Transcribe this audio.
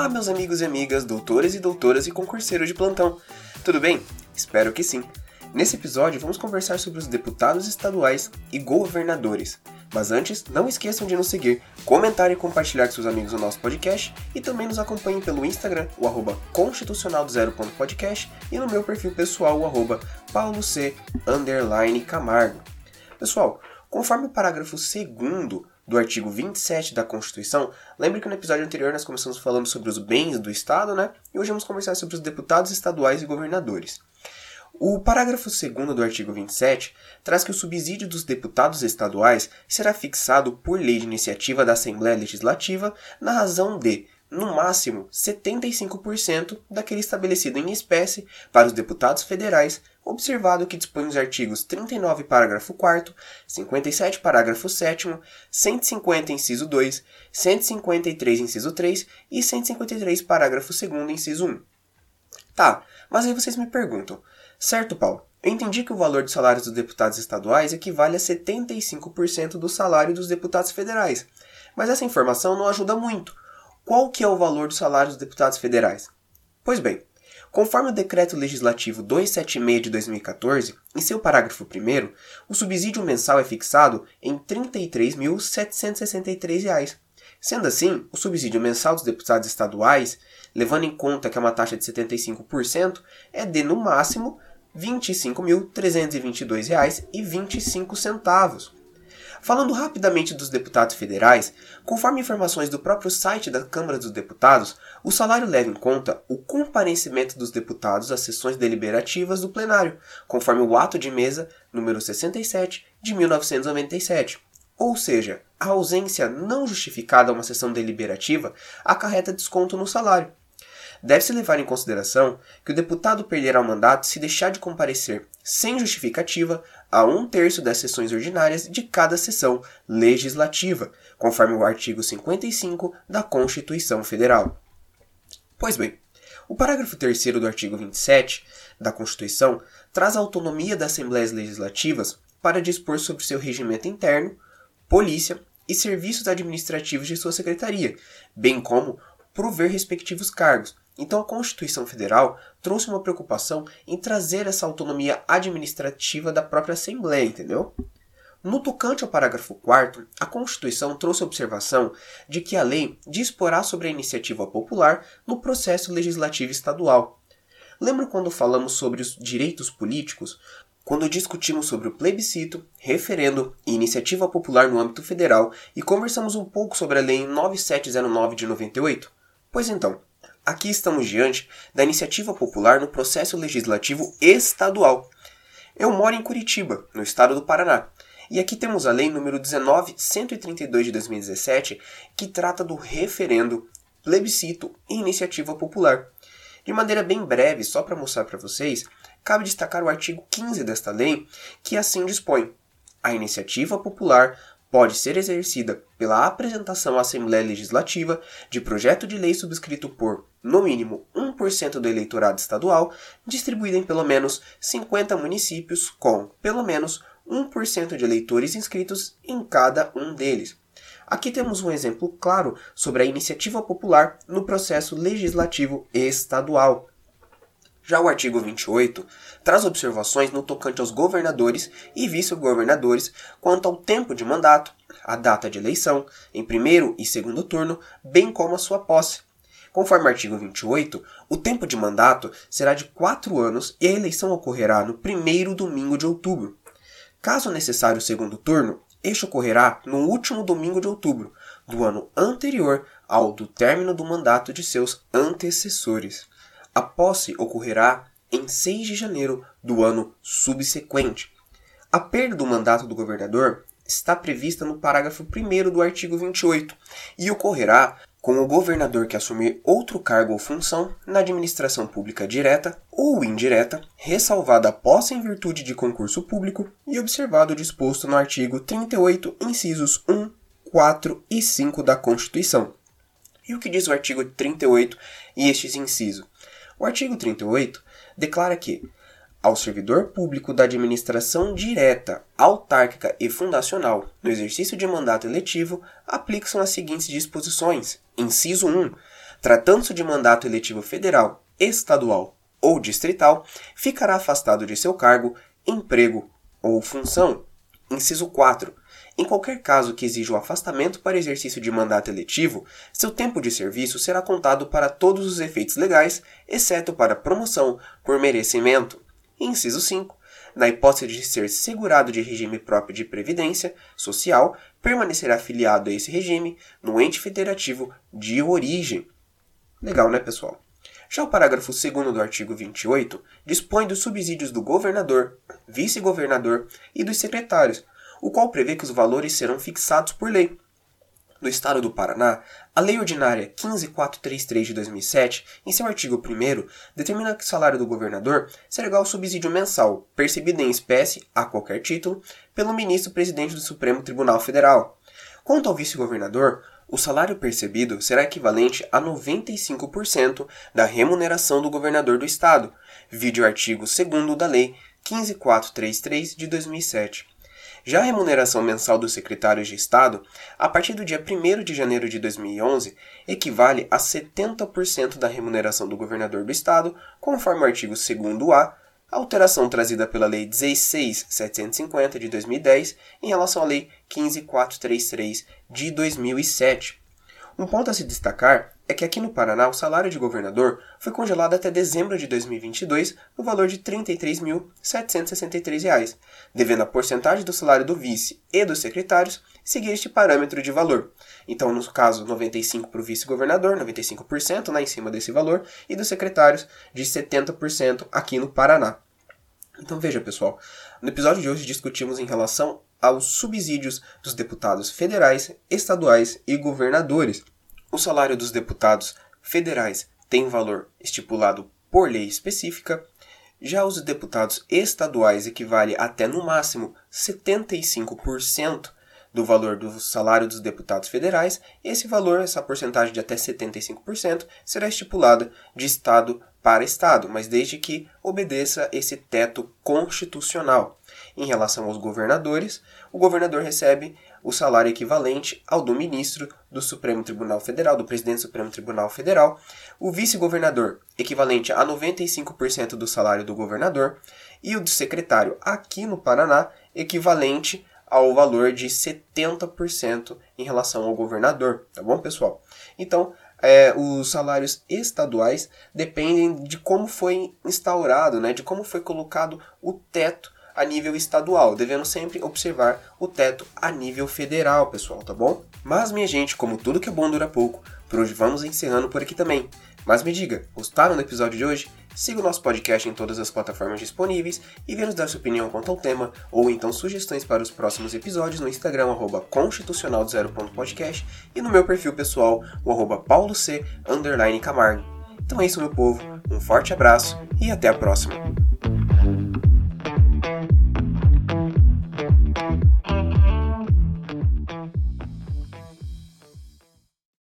Olá, meus amigos e amigas, doutores e doutoras e concurseiros de plantão. Tudo bem? Espero que sim. Nesse episódio, vamos conversar sobre os deputados estaduais e governadores. Mas antes, não esqueçam de nos seguir, comentar e compartilhar com seus amigos o nosso podcast e também nos acompanhem pelo Instagram, o arroba constitucional e no meu perfil pessoal, o arroba pauloc camargo. Pessoal, conforme o parágrafo 2 do artigo 27 da Constituição, lembre que no episódio anterior nós começamos falando sobre os bens do Estado, né? E hoje vamos conversar sobre os deputados estaduais e governadores. O parágrafo 2 do artigo 27 traz que o subsídio dos deputados estaduais será fixado por lei de iniciativa da Assembleia Legislativa na razão de no máximo 75% daquele estabelecido em espécie para os deputados federais, observado que dispõe os artigos 39, parágrafo 4, 57, parágrafo 7, 150, inciso 2, 153, inciso 3 e 153, parágrafo 2, inciso 1. Tá, mas aí vocês me perguntam, certo, Paulo? Eu entendi que o valor dos salários dos deputados estaduais equivale a 75% do salário dos deputados federais, mas essa informação não ajuda muito qual que é o valor do salário dos deputados federais? Pois bem, conforme o Decreto Legislativo 276 de 2014, em seu parágrafo 1 o subsídio mensal é fixado em R$ 33.763. Sendo assim, o subsídio mensal dos deputados estaduais, levando em conta que é uma taxa de 75%, é de, no máximo, R$ 25.322,25. Falando rapidamente dos deputados federais, conforme informações do próprio site da Câmara dos Deputados, o salário leva em conta o comparecimento dos deputados às sessões deliberativas do plenário, conforme o ato de mesa número 67 de 1997. Ou seja, a ausência não justificada a uma sessão deliberativa acarreta desconto no salário. Deve-se levar em consideração que o deputado perderá o mandato se deixar de comparecer sem justificativa a um terço das sessões ordinárias de cada sessão legislativa, conforme o artigo 55 da Constituição Federal. Pois bem, o parágrafo 3 do artigo 27 da Constituição traz a autonomia das Assembleias Legislativas para dispor sobre seu regimento interno, polícia e serviços administrativos de sua secretaria, bem como prover respectivos cargos, então a Constituição Federal trouxe uma preocupação em trazer essa autonomia administrativa da própria Assembleia, entendeu? No tocante ao parágrafo 4 a Constituição trouxe a observação de que a lei disporá sobre a iniciativa popular no processo legislativo estadual. Lembra quando falamos sobre os direitos políticos? Quando discutimos sobre o plebiscito, referendo e iniciativa popular no âmbito federal e conversamos um pouco sobre a Lei 9709 de 98? Pois então, Aqui estamos diante da iniciativa popular no processo legislativo estadual. Eu moro em Curitiba, no estado do Paraná, e aqui temos a lei número 19132 de 2017, que trata do referendo, plebiscito e iniciativa popular. De maneira bem breve, só para mostrar para vocês, cabe destacar o artigo 15 desta lei, que assim dispõe: a iniciativa popular pode ser exercida pela apresentação à Assembleia Legislativa de projeto de lei subscrito por, no mínimo, 1% do eleitorado estadual, distribuído em pelo menos 50 municípios, com, pelo menos, 1% de eleitores inscritos em cada um deles. Aqui temos um exemplo claro sobre a iniciativa popular no processo legislativo estadual. Já o artigo 28 traz observações no tocante aos governadores e vice-governadores quanto ao tempo de mandato, a data de eleição, em primeiro e segundo turno, bem como a sua posse. Conforme o artigo 28, o tempo de mandato será de quatro anos e a eleição ocorrerá no primeiro domingo de outubro. Caso necessário o segundo turno, este ocorrerá no último domingo de outubro, do ano anterior ao do término do mandato de seus antecessores. A posse ocorrerá em 6 de janeiro do ano subsequente. A perda do mandato do governador está prevista no parágrafo 1 do artigo 28 e ocorrerá com o governador que assumir outro cargo ou função na administração pública direta ou indireta, ressalvada a posse em virtude de concurso público e observado o disposto no artigo 38, incisos 1, 4 e 5 da Constituição. E o que diz o artigo 38 e estes incisos? O artigo 38 declara que ao servidor público da administração direta, autárquica e fundacional, no exercício de mandato eletivo, aplicam as seguintes disposições. Inciso 1. tratando-se de mandato eletivo federal, estadual ou distrital, ficará afastado de seu cargo, emprego ou função. Inciso 4. Em qualquer caso que exija o afastamento para exercício de mandato eletivo, seu tempo de serviço será contado para todos os efeitos legais, exceto para promoção por merecimento. Inciso 5. Na hipótese de ser segurado de regime próprio de previdência social, permanecerá afiliado a esse regime no ente federativo de origem. Legal, né, pessoal? Já o parágrafo 2 do artigo 28 dispõe dos subsídios do governador, vice-governador e dos secretários, o qual prevê que os valores serão fixados por lei. No estado do Paraná, a Lei Ordinária 15433 de 2007, em seu artigo 1 determina que o salário do governador será igual ao subsídio mensal, percebido em espécie, a qualquer título, pelo ministro-presidente do Supremo Tribunal Federal. Quanto ao vice-governador, o salário percebido será equivalente a 95% da remuneração do governador do estado, vide o artigo 2 da Lei 15433 de 2007. Já a remuneração mensal dos secretários de Estado, a partir do dia 1 de janeiro de 2011, equivale a 70% da remuneração do governador do Estado, conforme o artigo 2A, alteração trazida pela Lei 16.750 de 2010 em relação à Lei 15.433 de 2007. Um ponto a se destacar é que aqui no Paraná o salário de governador foi congelado até dezembro de 2022 no valor de R$ 33.763, devendo a porcentagem do salário do vice e dos secretários seguir este parâmetro de valor. Então, no caso, 95% para o vice-governador, 95% lá em cima desse valor, e dos secretários de 70% aqui no Paraná. Então veja, pessoal, no episódio de hoje discutimos em relação aos subsídios dos deputados federais, estaduais e governadores. O salário dos deputados federais tem valor estipulado por lei específica, já os deputados estaduais equivale até no máximo 75% do valor do salário dos deputados federais. Esse valor, essa porcentagem de até 75%, será estipulada de estado para estado, mas desde que obedeça esse teto constitucional. Em relação aos governadores, o governador recebe o salário equivalente ao do ministro do Supremo Tribunal Federal, do presidente do Supremo Tribunal Federal, o vice-governador, equivalente a 95% do salário do governador, e o do secretário, aqui no Paraná, equivalente ao valor de 70% em relação ao governador, tá bom, pessoal? Então, é, os salários estaduais dependem de como foi instaurado, né, de como foi colocado o teto a nível estadual, devendo sempre observar o teto a nível federal, pessoal, tá bom? Mas, minha gente, como tudo que é bom dura pouco, por hoje vamos encerrando por aqui também. Mas me diga, gostaram do episódio de hoje? Siga o nosso podcast em todas as plataformas disponíveis e venha nos dar sua opinião quanto ao tema ou então sugestões para os próximos episódios no Instagram, arroba constitucional podcast e no meu perfil pessoal, o arroba underline Camargo. Então é isso, meu povo, um forte abraço e até a próxima!